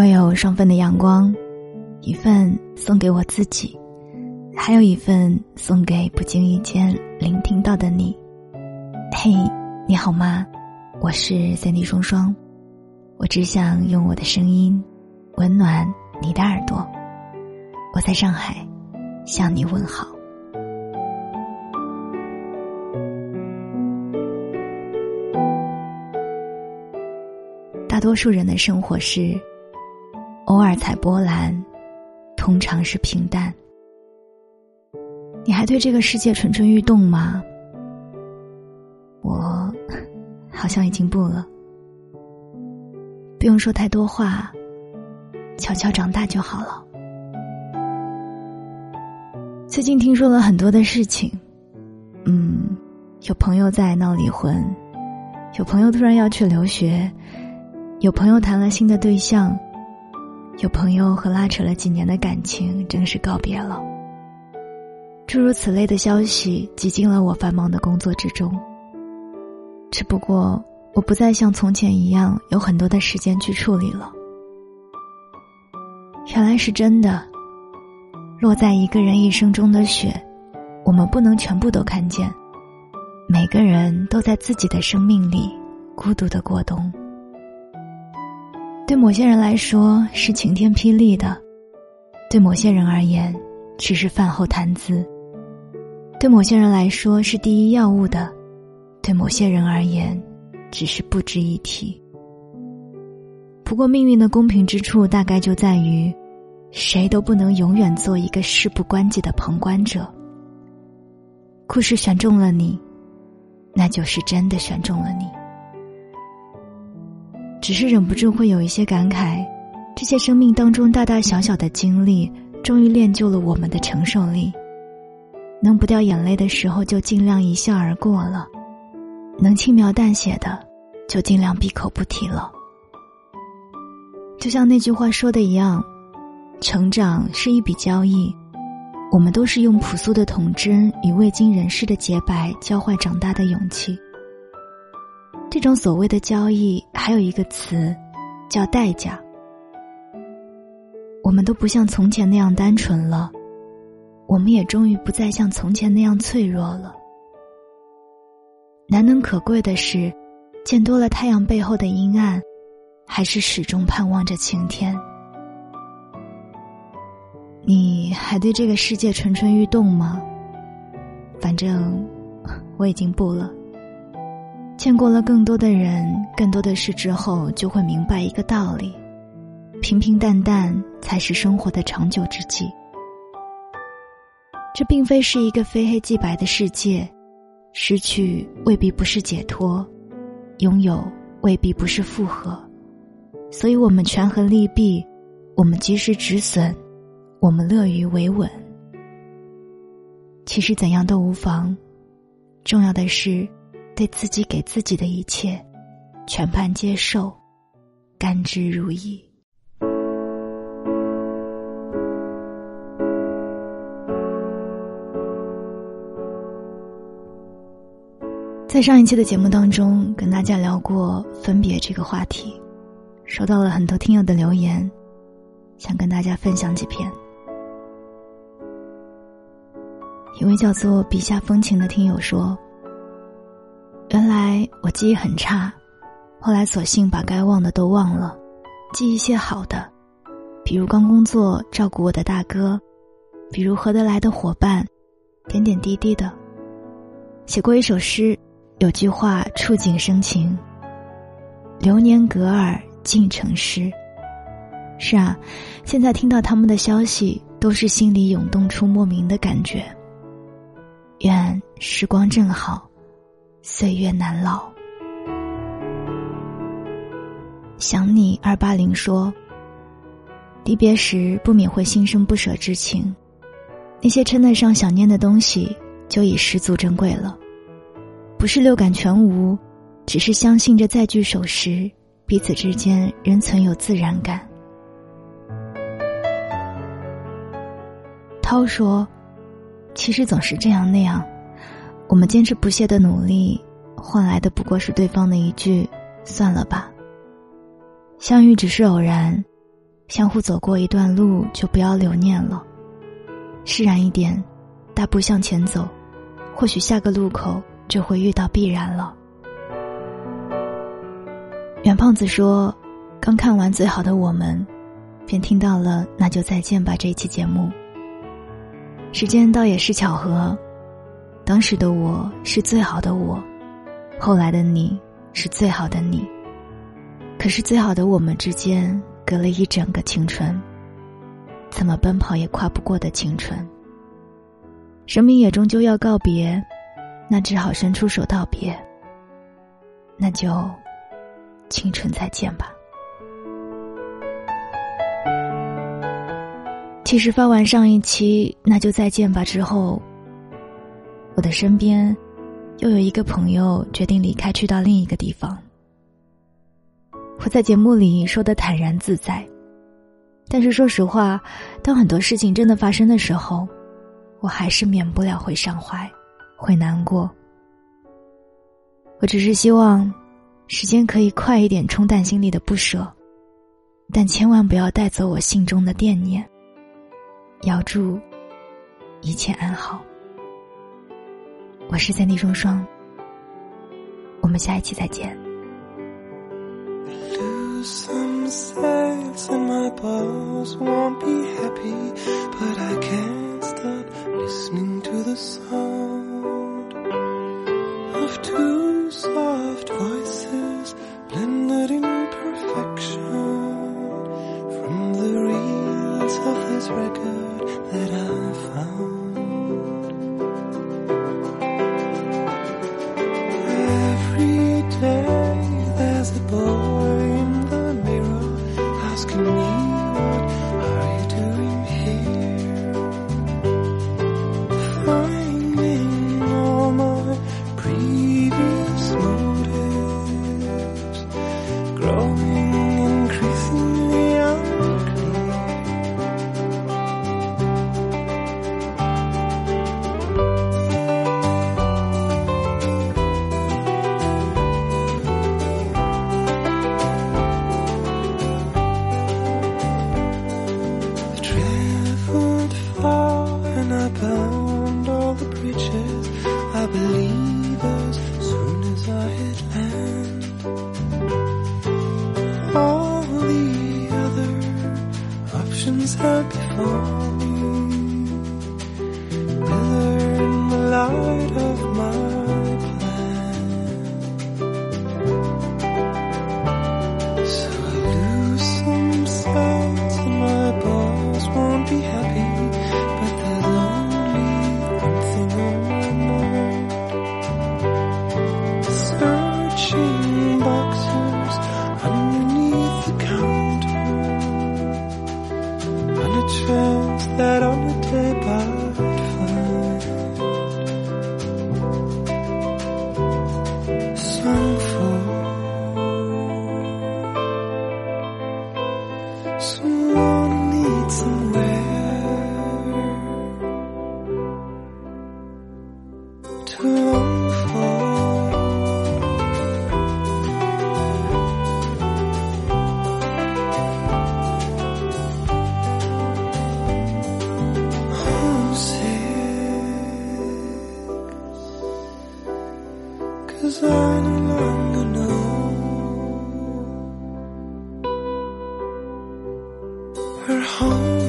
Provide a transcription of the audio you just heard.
我有双份的阳光，一份送给我自己，还有一份送给不经意间聆听到的你。嘿，你好吗？我是三 D 双双，我只想用我的声音温暖你的耳朵。我在上海向你问好。大多数人的生活是。偶尔踩波澜，通常是平淡。你还对这个世界蠢蠢欲动吗？我好像已经不了。不用说太多话，悄悄长大就好了。最近听说了很多的事情，嗯，有朋友在闹离婚，有朋友突然要去留学，有朋友谈了新的对象。有朋友和拉扯了几年的感情正式告别了。诸如此类的消息挤进了我繁忙的工作之中。只不过我不再像从前一样有很多的时间去处理了。原来是真的，落在一个人一生中的雪，我们不能全部都看见。每个人都在自己的生命里孤独的过冬。对某些人来说是晴天霹雳的，对某些人而言只是饭后谈资；对某些人来说是第一要务的，对某些人而言只是不值一提。不过命运的公平之处大概就在于，谁都不能永远做一个事不关己的旁观者。故事选中了你，那就是真的选中了你。只是忍不住会有一些感慨，这些生命当中大大小小的经历，终于练就了我们的承受力。能不掉眼泪的时候，就尽量一笑而过了；能轻描淡写的，就尽量闭口不提了。就像那句话说的一样，成长是一笔交易，我们都是用朴素的童真与未经人事的洁白交换长大的勇气。这种所谓的交易，还有一个词，叫代价。我们都不像从前那样单纯了，我们也终于不再像从前那样脆弱了。难能可贵的是，见多了太阳背后的阴暗，还是始终盼望着晴天。你还对这个世界蠢蠢欲动吗？反正我已经不了。见过了更多的人、更多的事之后，就会明白一个道理：平平淡淡才是生活的长久之计。这并非是一个非黑即白的世界，失去未必不是解脱，拥有未必不是复合。所以我们权衡利弊，我们及时止损，我们乐于维稳。其实怎样都无妨，重要的是。对自己给自己的一切，全盘接受，甘之如饴。在上一期的节目当中，跟大家聊过分别这个话题，收到了很多听友的留言，想跟大家分享几篇。一位叫做笔下风情的听友说。我记忆很差，后来索性把该忘的都忘了，记一些好的，比如刚工作照顾我的大哥，比如合得来的伙伴，点点滴滴的。写过一首诗，有句话触景生情：“流年隔耳尽成诗。”是啊，现在听到他们的消息，都是心里涌动出莫名的感觉。愿时光正好。岁月难老，想你二八零说。离别时不免会心生不舍之情，那些称得上想念的东西，就已十足珍贵了。不是六感全无，只是相信着再聚首时，彼此之间仍存有自然感。涛说：“其实总是这样那样。”我们坚持不懈的努力，换来的不过是对方的一句“算了吧”。相遇只是偶然，相互走过一段路，就不要留念了。释然一点，大步向前走，或许下个路口就会遇到必然了。袁胖子说：“刚看完《最好的我们》，便听到了《那就再见吧》这一期节目。时间倒也是巧合，当时的我是最好的我，后来的你是最好的你。可是最好的我们之间。”隔了一整个青春，怎么奔跑也跨不过的青春。生命也终究要告别，那只好伸出手道别。那就，青春再见吧。其实发完上一期那就再见吧之后，我的身边又有一个朋友决定离开，去到另一个地方。我在节目里说的坦然自在，但是说实话，当很多事情真的发生的时候，我还是免不了会伤怀，会难过。我只是希望，时间可以快一点冲淡心里的不舍，但千万不要带走我心中的惦念。遥祝一切安好。我是三 D 双双，我们下一期再见。oceans that before me, mirror in the light 而后。